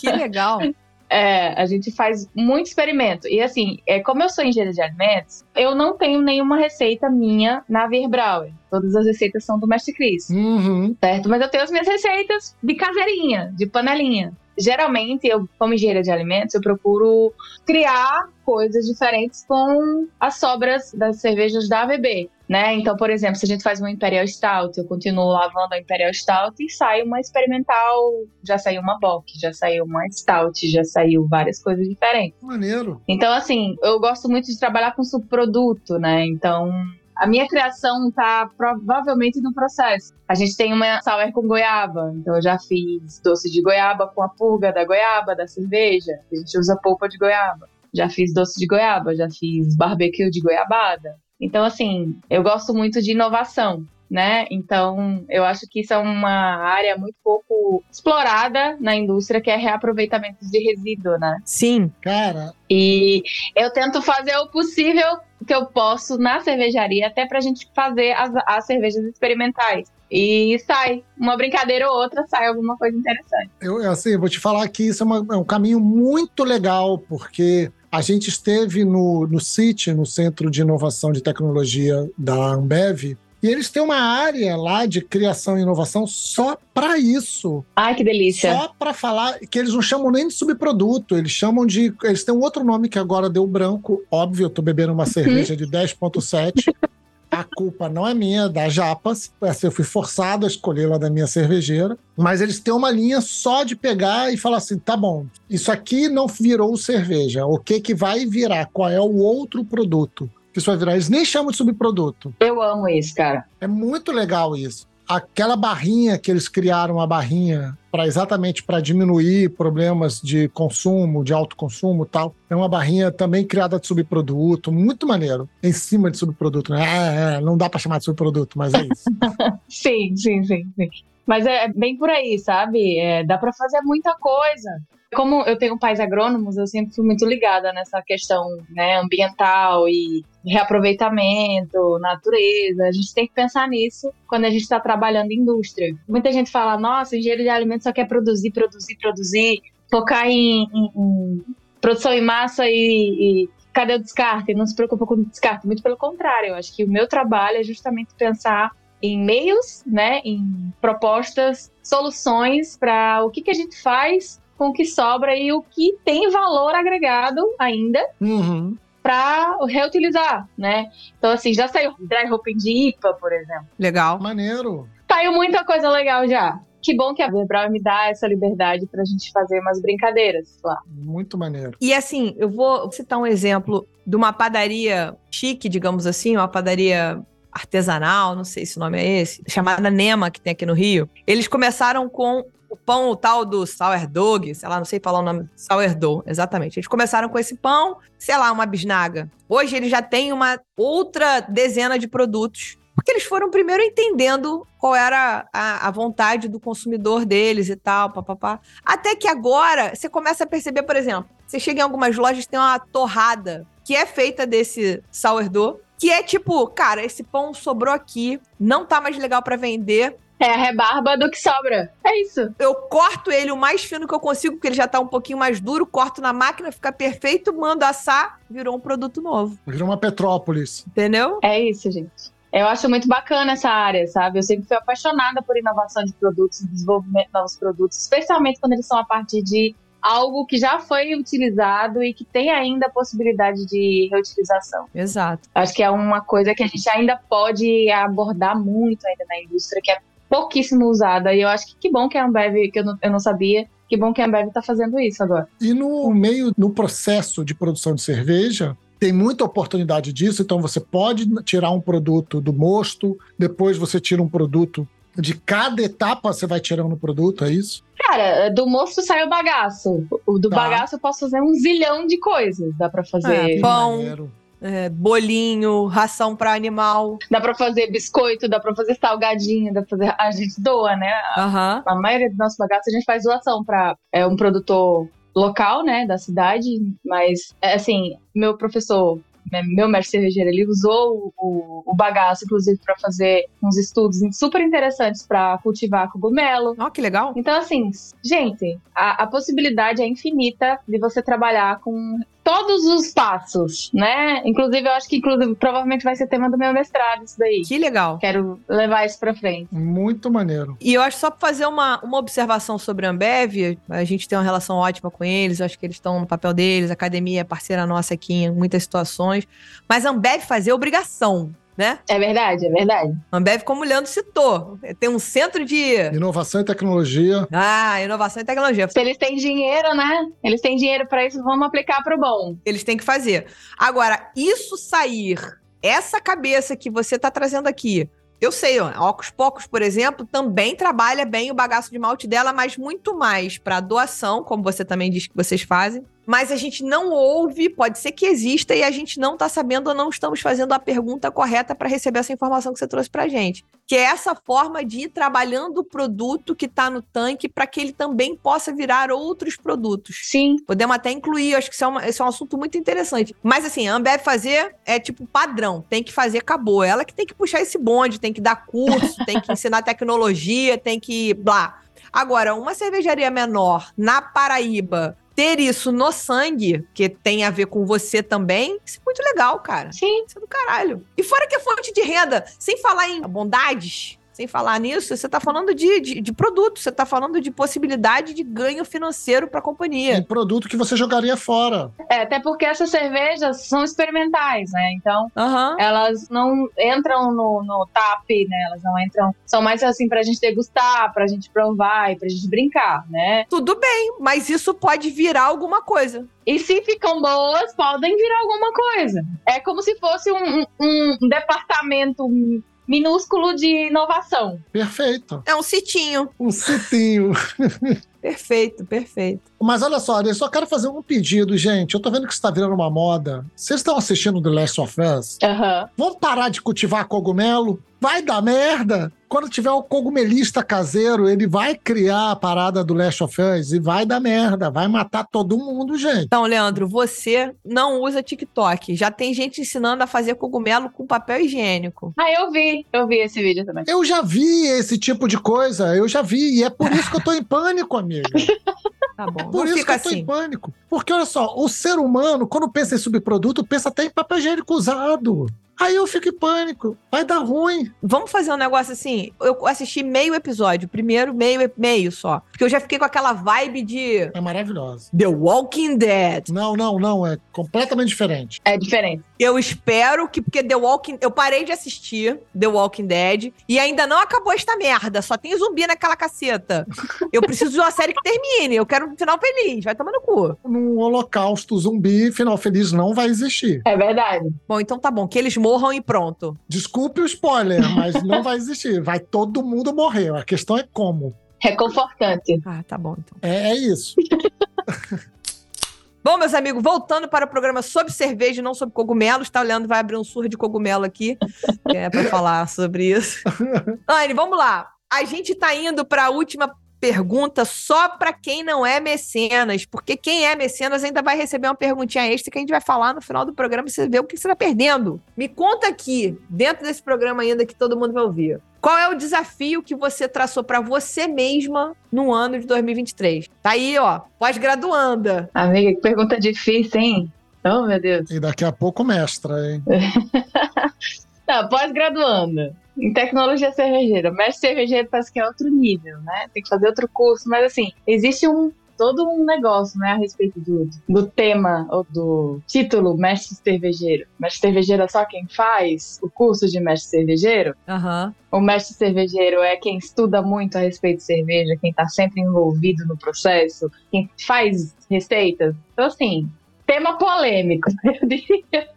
Que legal. É, a gente faz muito experimento. E assim, é, como eu sou engenheira de alimentos, eu não tenho nenhuma receita minha na Verbrauer. Todas as receitas são do Mestre Cris, Uhum. certo? Mas eu tenho as minhas receitas de caseirinha, de panelinha. Geralmente, eu, como engenheira de alimentos, eu procuro criar coisas diferentes com as sobras das cervejas da AVB. Né? Então, por exemplo, se a gente faz uma Imperial Stout, eu continuo lavando a Imperial Stout e sai uma experimental, já saiu uma Bock, já saiu uma Stout, já saiu várias coisas diferentes. Maneiro. Então, assim, eu gosto muito de trabalhar com subproduto, né? Então, a minha criação tá provavelmente no processo. A gente tem uma sour com goiaba, então eu já fiz doce de goiaba com a pulga da goiaba, da cerveja. A gente usa polpa de goiaba. Já fiz doce de goiaba, já fiz barbecue de goiabada. Então, assim, eu gosto muito de inovação, né? Então, eu acho que isso é uma área muito pouco explorada na indústria, que é reaproveitamento de resíduo, né? Sim. Cara, E eu tento fazer o possível que eu posso na cervejaria, até pra gente fazer as, as cervejas experimentais. E sai uma brincadeira ou outra, sai alguma coisa interessante. eu assim, vou te falar que isso é, uma- é um caminho muito legal, porque a gente esteve no, no CIT, no Centro de Inovação de Tecnologia da Ambev, e eles têm uma área lá de criação e inovação só para isso. Ai, que delícia. Só para falar que eles não chamam nem de subproduto, eles chamam de. Eles têm um outro nome que agora deu branco. Óbvio, eu tô bebendo uma cerveja de 10,7. A culpa não é minha, é da Japas. Assim, eu fui forçado a escolher lá da minha cervejeira. Mas eles têm uma linha só de pegar e falar assim: tá bom, isso aqui não virou cerveja. O que, que vai virar? Qual é o outro produto que isso vai virar? Eles nem chamam de subproduto. Eu amo isso, cara. É muito legal isso. Aquela barrinha que eles criaram, a barrinha para exatamente para diminuir problemas de consumo, de alto consumo, e tal. É uma barrinha também criada de subproduto, muito maneiro. Em cima de subproduto, né? É, é, não dá para chamar de subproduto, mas é isso. Sim, sim, sim, sim. Mas é bem por aí, sabe? É, dá pra fazer muita coisa. Como eu tenho pais agrônomos, eu sempre fui muito ligada nessa questão né, ambiental e reaproveitamento, natureza. A gente tem que pensar nisso quando a gente está trabalhando em indústria. Muita gente fala, nossa, engenheiro de alimentos só quer produzir, produzir, produzir, focar em, em- em produção em massa e, e cadê o descarte? Não se preocupa com o descarte. Muito pelo contrário, eu acho que o meu trabalho é justamente pensar em meios, né, em propostas, soluções para o que, que a gente faz com o que sobra e o que tem valor agregado ainda Uhum. para reutilizar, né? Então, assim, já saiu dry hopping de IPA, por exemplo. Legal. Maneiro. Saiu muita coisa legal já. Que bom que a Verbral me dá essa liberdade pra gente fazer umas brincadeiras lá. Muito maneiro. E assim, eu vou citar um exemplo de uma padaria chique, digamos assim, uma padaria artesanal, não sei se o nome é esse, chamada Nema, que tem aqui no Rio. Eles começaram com o pão o tal do sourdough, sei lá, não sei falar o nome, sourdough, exatamente. Eles começaram com esse pão, sei lá, uma bisnaga. Hoje eles já têm uma outra dezena de produtos, porque eles foram primeiro entendendo qual era a, a vontade do consumidor deles e tal, papapá. Até que agora você começa a perceber, por exemplo, você chega em algumas lojas tem uma torrada que é feita desse sourdough Que é tipo, cara, esse pão sobrou aqui, não tá mais legal pra vender. É a rebarba do que sobra. É isso. Eu corto ele o mais fino que eu consigo, porque ele já tá um pouquinho mais duro, corto na máquina, fica perfeito, mando assar, virou um produto novo. Virou uma Petrópolis. Entendeu? É isso, gente. Eu acho muito bacana essa área, sabe? Eu sempre fui apaixonada por inovação de produtos, desenvolvimento de novos produtos, especialmente quando eles são a partir de algo que já foi utilizado e que tem ainda a possibilidade de reutilização. Exato. Acho que é uma coisa que a gente ainda pode abordar muito ainda na indústria, que é pouquíssimo usada. E eu acho que que bom que a Ambev, que eu não, eu não sabia, que bom que a Ambev está fazendo isso agora. E no meio, no processo de produção de cerveja, tem muita oportunidade disso, então você pode tirar um produto do mosto, depois você tira um produto de cada etapa, você vai tirando o produto, é isso? Cara, do mosto sai o bagaço. O do Tá. bagaço eu posso fazer um zilhão de coisas. Dá pra fazer. É, Pão. maneiro. É, bolinho, ração pra animal. Dá pra fazer biscoito, dá pra fazer salgadinho, dá pra fazer. A gente doa, né? Aham. A maioria do nosso bagaço a gente faz doação pra é, um produtor local, né, da cidade. Mas, é, assim, meu professor, né, meu mestre cervejeiro, ele usou o, o bagaço, inclusive, pra fazer uns estudos super interessantes pra cultivar cogumelo. Ó, que legal. Então, assim, gente, a, a possibilidade é infinita de você trabalhar com todos os passos, né? Inclusive, eu acho que inclusive, provavelmente vai ser tema do meu mestrado isso daí. Que legal. Quero levar isso pra frente. Muito maneiro. E eu acho só pra fazer uma, uma observação sobre a Ambev, a gente tem uma relação ótima com eles, eu acho que eles estão no papel deles, a academia é parceira nossa aqui em muitas situações, mas a Ambev fazer é obrigação, né? É verdade, é verdade. A Ambev, como o Leandro citou, tem um centro de Inovação e tecnologia. ah, inovação e tecnologia. Se eles têm dinheiro, né? Eles têm dinheiro pra isso, vamos aplicar pro bom. Eles têm que fazer. Agora, isso sair, essa cabeça que você tá trazendo aqui, eu sei, ó, a Ocus Pocos, por exemplo, também trabalha bem o bagaço de malte dela, mas muito mais para doação, como você também diz que vocês fazem. Mas a gente não ouve, pode ser que exista e a gente não tá sabendo ou não estamos fazendo a pergunta correta para receber essa informação que você trouxe pra gente. Que é essa forma de ir trabalhando o produto que tá no tanque para que ele também possa virar outros produtos. Sim. Podemos até incluir, acho que isso é, uma- isso é um assunto muito interessante. Mas assim, a Ambev fazer é tipo padrão, tem que fazer, acabou. Ela que tem que puxar esse bonde, tem que dar curso, tem que ensinar tecnologia, tem que blá. Agora, uma cervejaria menor na Paraíba ter isso no sangue, que tem a ver com você também, isso é muito legal, cara. Sim. Isso é do caralho. E fora que é fonte de renda, sem falar em bondades, sem falar nisso, você tá falando de, de, de produto, você tá falando de possibilidade de ganho financeiro pra companhia. Tem produto que você jogaria fora. É, até porque essas cervejas são experimentais, né? Então, Aham. elas não entram no, no TAP, né? Elas não entram. São mais assim pra gente degustar, pra gente provar e pra gente brincar, né? Tudo bem, mas isso pode virar alguma coisa. E se ficam boas, podem virar alguma coisa. É como se fosse um, um- um departamento minúsculo de inovação. Perfeito. É um citinho. Um citinho. Perfeito, perfeito. Mas olha só, eu só quero fazer um pedido, gente. Eu tô vendo que isso tá virando uma moda. Vocês estão assistindo The Last of Us? Aham. Vamos parar de cultivar cogumelo? Vai dar merda! Quando tiver o cogumelista caseiro, ele vai criar a parada do Last of Us e vai dar merda. Vai matar todo mundo, gente. Então, Leandro, você não usa TikTok. Já tem gente ensinando a fazer cogumelo com papel higiênico. Ah, eu vi. Eu vi esse vídeo também. Eu já vi esse tipo de coisa, eu já vi. E é por isso que eu tô em pânico, amiga. Tá bom. Por não isso que eu tô assim. em pânico. Porque olha só, o ser humano, quando pensa em subproduto, pensa até em papel higiênico usado. Aí eu fico em pânico. Vai dar ruim. Vamos fazer um negócio assim. Eu assisti meio episódio. Primeiro, meio, meio só. Porque eu já fiquei com aquela vibe de É maravilhosa. The Walking Dead. Não, não, não. É completamente diferente. É diferente. Eu espero que, porque The Walking. Eu parei de assistir The Walking Dead e ainda não acabou esta merda. Só tem zumbi naquela caceta. Eu preciso de uma série que termine. Eu quero um final feliz. Vai tomar no cu. Num holocausto zumbi, final feliz não vai existir. É verdade. Bom, então tá bom. Que eles morram e pronto. Desculpe o spoiler, mas não vai existir. Vai todo mundo morrer. A questão é como. Reconfortante. Ah, tá bom então. É, é isso. Bom, meus amigos, voltando para o programa sobre cerveja e não sobre cogumelos, tá? O Leandro vai abrir um surra de cogumelo aqui, é para falar sobre isso. Anne, vamos lá. A gente tá indo para a última pergunta só para quem não é mecenas, porque quem é mecenas ainda vai receber uma perguntinha extra que a gente vai falar no final do programa e você vê o que você está perdendo. Me conta aqui, dentro desse programa ainda que todo mundo vai ouvir. Qual é o desafio que você traçou para você mesma no ano de 2023? Tá aí, ó, pós-graduanda. Amiga, que pergunta difícil, hein? Oh, meu Deus. E daqui a pouco mestra, hein? Não, pós-graduanda. Em tecnologia cervejeira. Mestre cervejeiro parece que é outro nível, né? Tem que fazer outro curso. Mas, assim, existe um todo um negócio, né, a respeito do, do tema ou do título mestre cervejeiro. Mestre cervejeiro é só quem faz o curso de mestre cervejeiro? Aham. O mestre cervejeiro é quem estuda muito a respeito de cerveja, quem tá sempre envolvido no processo, quem faz receitas. Então, assim, tema polêmico, eu diria.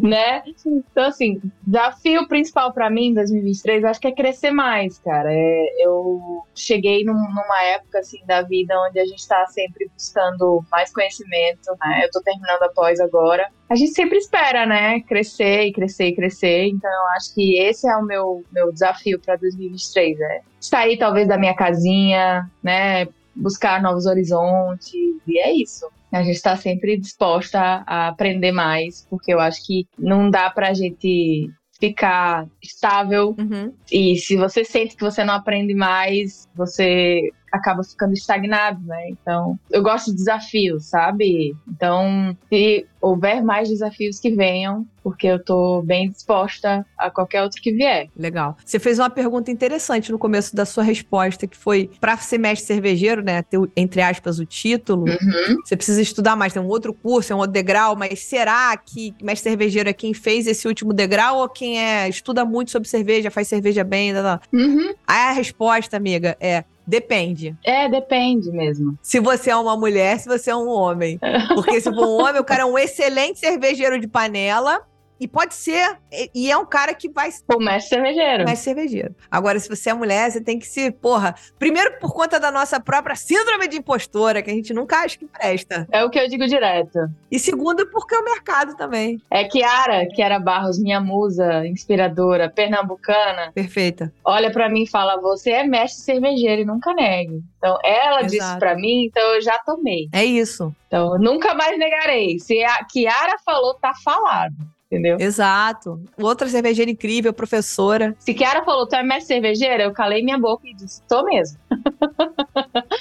né? Então, assim, desafio principal para mim em 2023, acho que é crescer mais, cara. É, eu cheguei num, numa época, assim, da vida onde a gente tá sempre buscando mais conhecimento, né? Eu tô terminando a pós agora. A gente sempre espera, né? Crescer e crescer e crescer. Então, eu acho que esse é o meu, meu desafio para 2023, é sair talvez da minha casinha, né? Buscar novos horizontes, e é isso. A gente está sempre disposta a aprender mais, porque eu acho que não dá para a gente ficar estável. Uhum. E se você sente que você não aprende mais, você acaba ficando estagnado, né? Então, eu gosto de desafios, sabe? Então, se houver mais desafios que venham, porque eu tô bem disposta a qualquer outro que vier. Legal. Você fez uma pergunta interessante no começo da sua resposta, que foi para ser mestre cervejeiro, né? Ter, entre aspas, o título. Uhum. Você precisa estudar mais, tem um outro curso, é um outro degrau, mas será que mestre cervejeiro é quem fez esse último degrau ou quem é estuda muito sobre cerveja, faz cerveja bem? Blá? Uhum. Aí a resposta, amiga, é depende. É, depende mesmo. Se você é uma mulher, se você é um homem. Porque se for um homem, o cara é um excelente cervejeiro de panela. E pode ser, e- é um cara que vai O mestre cervejeiro. mais cervejeiro. Agora, se você é mulher, você tem que se, porra, primeiro por conta da nossa própria síndrome de impostora, que a gente nunca acha que presta. É o que eu digo direto. E segundo, porque é o mercado também. É Kiara, Kiara Barros, minha musa inspiradora, pernambucana, Perfeita. olha pra mim e fala: Você é mestre cervejeiro e nunca negue. Então, ela disse Exato. pra mim, então eu já tomei. É isso. Então, eu nunca mais negarei. Se a Kiara falou, tá falado. Entendeu? Exato. Outra cervejeira incrível, professora. Se Kiara falou, tu é mestre cervejeira, eu calei minha boca e disse, tô mesmo.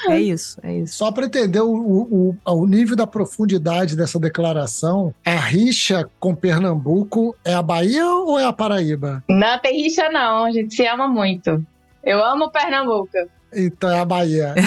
É isso, é isso. Só para entender o, o, o- o nível da profundidade dessa declaração, a rixa com Pernambuco é a Bahia ou é a Paraíba? Não tem rixa, não. A gente se ama muito. Eu amo Pernambuco. Então é a Bahia.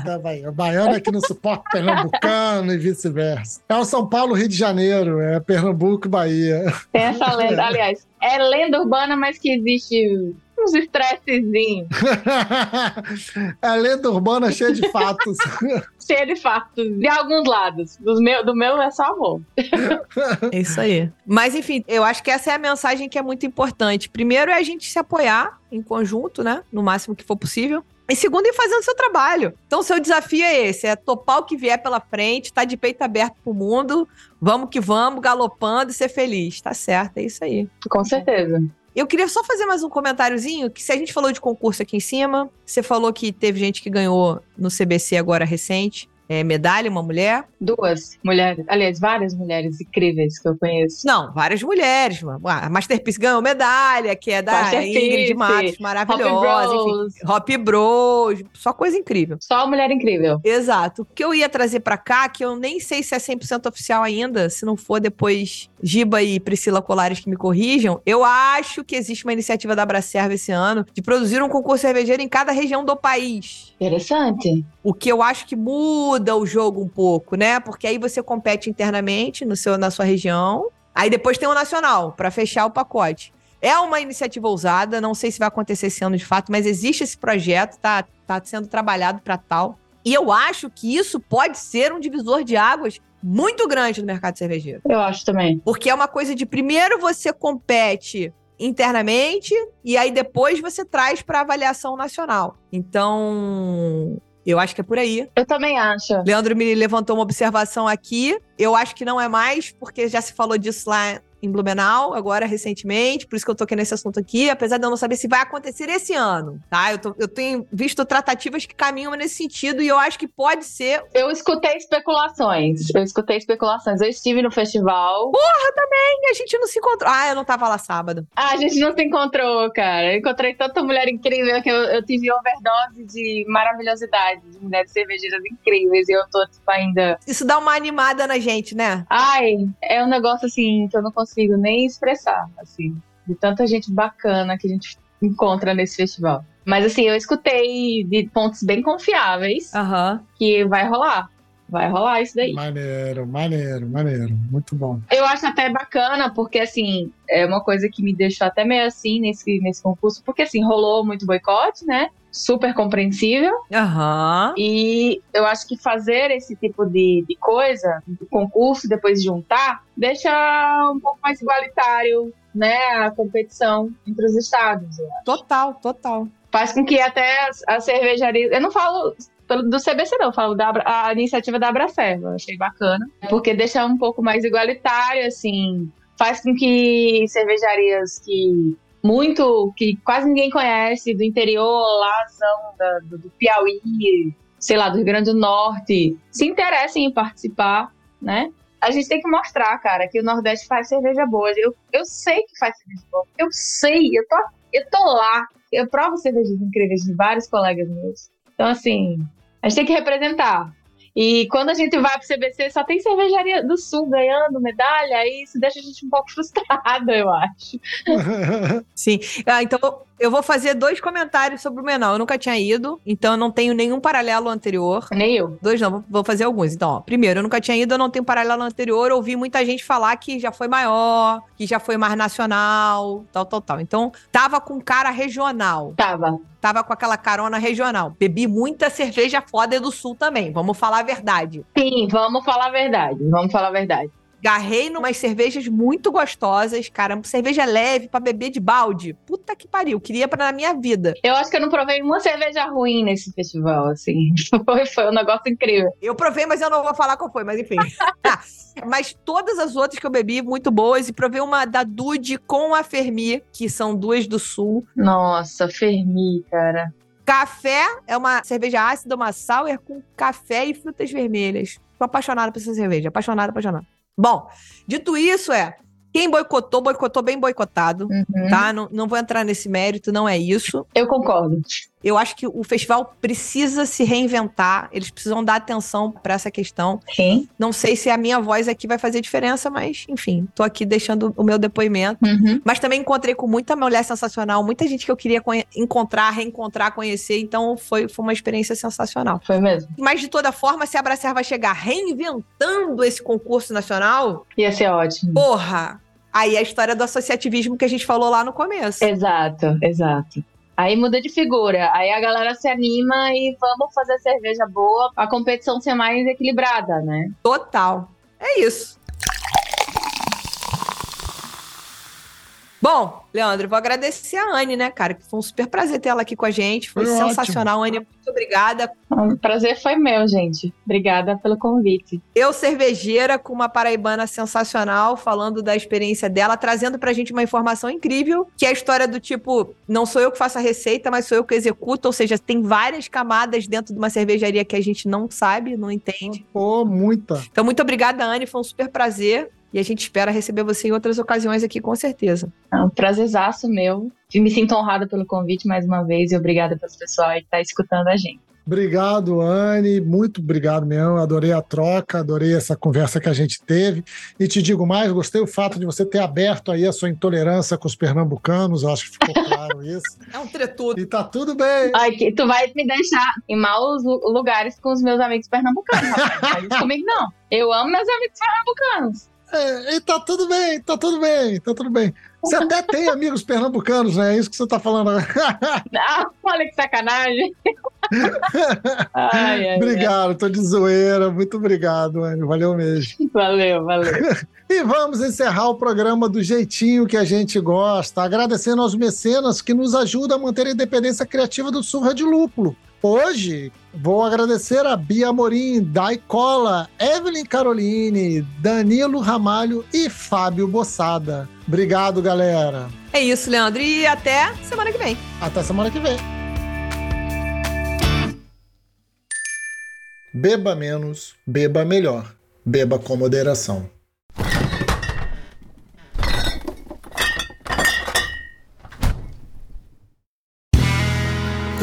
Então é a Bahia. O baiano é que não suporta pernambucano e vice-versa. É o São Paulo, Rio de Janeiro, é Pernambuco e Bahia. Tem essa lenda. Aliás, é lenda urbana, mas que existe uns estressezinhos. é lenda urbana cheia de fatos. cheio de fatos de alguns lados. Dos meu, do meu é só amor. É isso aí. Mas, enfim, eu acho que essa é a mensagem que é muito importante. Primeiro é a gente se apoiar em conjunto, né? No máximo que for possível. E segundo, ir fazendo seu trabalho. Então, seu desafio é esse: é topar o que vier pela frente, tá de peito aberto pro mundo, vamos que vamos, galopando e ser feliz. Tá certo, é isso aí. Com certeza. Eu queria só fazer mais um comentáriozinho, que se a gente falou de concurso aqui em cima, você falou que teve gente que ganhou no CBC agora recente, é, medalha, uma mulher. Duas mulheres, aliás, várias mulheres incríveis que eu conheço. Não, várias mulheres. mano. A Masterpiece ganhou medalha, que é da Ingrid Matos, maravilhosa. Hop Enfim, Hop Bros, só coisa incrível. Só mulher incrível. Exato. O que eu ia trazer pra cá, que eu nem sei se é 100% oficial ainda, se não for depois Giba e Priscila Colares que me corrijam, eu acho que existe uma iniciativa da Abracerva esse ano de produzir um concurso cervejeiro em cada região do país. Interessante. O que eu acho que muda o jogo um pouco, né? Porque aí você compete internamente no seu, na sua região. Aí depois tem o nacional, para fechar o pacote. É uma iniciativa ousada, não sei se vai acontecer esse ano de fato, mas existe esse projeto, tá, tá sendo trabalhado para tal. E eu acho que isso pode ser um divisor de águas muito grande no mercado cervejeiro. Eu acho também. Porque é uma coisa de primeiro você compete internamente e aí depois você traz para avaliação nacional. Então, eu acho que é por aí. Eu também acho. Leandro me levantou uma observação aqui. Eu acho que não é mais, porque já se falou disso lá em Blumenau, agora recentemente, por isso que eu toquei nesse assunto aqui, apesar de eu não saber se vai acontecer esse ano, tá? Eu, tô- eu tenho visto tratativas que caminham nesse sentido e eu acho que pode ser. Eu escutei especulações. Eu escutei especulações. Eu estive no festival. E a gente não se encontrou. Ah, eu não tava lá sábado. Ah, a gente não se encontrou, cara. Eu encontrei tanta mulher incrível que eu, eu tive overdose de maravilhosidade, de mulheres cervejeiras incríveis. E eu tô, tipo, ainda. Isso dá uma animada na gente, né? Ai, é um negócio assim que eu não consigo nem expressar, assim, de tanta gente bacana que a gente encontra nesse festival. Mas assim, eu escutei de pontos bem confiáveis Aham. que vai rolar. Vai rolar isso daí. Maneiro, maneiro, maneiro. Muito bom. Eu acho até bacana, porque assim, é uma coisa que me deixou até meio assim nesse, nesse concurso, porque assim, rolou muito boicote, né? Super compreensível. Aham. E eu acho que fazer esse tipo de, de coisa, do concurso, depois juntar, deixa um pouco mais igualitário, né? A competição entre os estados. Total, total. Faz com que até as, as cervejarias. Eu não falo do CBC, não, eu falo da a iniciativa da Abracerva. Eu achei bacana. Porque deixa um pouco mais igualitário, assim. Faz com que cervejarias que muito, que quase ninguém conhece, do interior, lazão da- do, do Piauí, sei lá, do Rio Grande do Norte, se interessem em participar, né? A gente tem que mostrar, cara, que o Nordeste faz cerveja boa. Eu, eu sei que faz cerveja boa. Eu sei, eu tô, eu tô lá. Eu provo cervejas incríveis de vários colegas meus. Então, assim, a gente tem que representar. E quando a gente vai pro CBC, só tem cervejaria do Sul ganhando medalha, e isso deixa a gente um pouco frustrada, eu acho. Sim. Ah, então eu vou fazer dois comentários sobre o Menal. Eu nunca tinha ido, então eu não tenho nenhum paralelo anterior. Nem eu. Dois não, vou- fazer alguns. Então, ó, primeiro, eu nunca tinha ido, eu não tenho paralelo anterior. Ouvi muita gente falar que já foi maior, que já foi mais nacional, tal, tal, tal. Então, tava com cara regional. Tava. Tava com aquela carona regional. Bebi muita cerveja foda do sul também, vamos falar a verdade. Sim, vamos falar a verdade. Vamos falar a verdade. Garrei numas cervejas muito gostosas, cara. Cerveja leve pra beber de balde. Puta que pariu, queria pra na minha vida. Eu acho que eu não provei uma cerveja ruim nesse festival, assim. Foi, foi um negócio incrível. Eu provei, mas eu não vou falar qual foi, mas enfim. Tá. mas todas as outras que eu bebi, muito boas. E provei uma da Dude com a Fermi, que são duas do sul. Nossa, Fermi, cara. Café é uma cerveja ácida, uma sour com café e frutas vermelhas. Tô apaixonada por essa cerveja. Apaixonada, apaixonada. Bom, dito isso, é. Quem boicotou, boicotou bem boicotado, Uhum. tá? Não, não vou entrar nesse mérito, não é isso. Eu concordo. Eu acho que o festival precisa se reinventar, eles precisam dar atenção pra essa questão. Sim. Não sei se a minha voz aqui vai fazer diferença, mas enfim, tô aqui deixando o meu depoimento. Uhum. Mas também encontrei com muita mulher sensacional, muita gente que eu queria encontrar, reencontrar, conhecer, então foi, foi uma experiência sensacional. Foi mesmo. Mas de toda forma, se a Abracer vai chegar reinventando esse concurso nacional, Ia ser ótimo. porra! Aí é a história do associativismo que a gente falou lá no começo. Exato, exato. Aí muda de figura. Aí a galera se anima e vamos fazer cerveja boa, a competição ser mais equilibrada, né? Total. É isso. Bom, Leandro, vou agradecer a Anne, né, cara? Que foi um super prazer ter ela aqui com a gente. Foi, Foi ótimo. sensacional, Anne. Muito obrigada. O prazer foi meu, gente. Obrigada pelo convite. Eu, cervejeira, com uma paraibana sensacional, falando da experiência dela, trazendo pra gente uma informação incrível, que é a história do tipo, não sou eu que faço a receita, mas sou eu que executo, ou seja, tem várias camadas dentro de uma cervejaria que a gente não sabe, não entende. Pô, muita. Então, muito obrigada, Anne, foi um super prazer. E a gente espera receber você em outras ocasiões aqui, com certeza. É um prazerzaço meu. E me sinto honrada pelo convite mais uma vez e obrigada pelo pessoal aí que tá escutando a gente. Obrigado, Anne. Muito obrigado mesmo. Adorei a troca, adorei essa conversa que a gente teve. E te digo mais, gostei o fato de você ter aberto aí a sua intolerância com os pernambucanos. Eu acho que ficou claro isso. É um tretudo. E tá tudo bem. Ai, que tu vai me deixar em maus lu- lugares com os meus amigos pernambucanos, rapaz. Não faz isso comigo, não. Eu amo meus amigos pernambucanos. É, e tá tudo bem, tá tudo bem, tá tudo bem. Você até tem amigos pernambucanos, né? É isso que você tá falando. Ah, olha que sacanagem. Ai, ai, obrigado, tô de zoeira. Muito obrigado, Anne. Valeu mesmo. ai. Valeu, valeu. E vamos encerrar o programa do jeitinho que a gente gosta, agradecendo aos mecenas que nos ajudam a manter a independência criativa do Surra de Lúpulo. Hoje vou agradecer a Bia Amorim, Dai Cola, Evelyn Caroline, Danilo Ramalho e Fábio Bossada. Obrigado, galera. É isso, Leandro. E até semana que vem. Até semana que vem. Beba menos, beba melhor. Beba com moderação.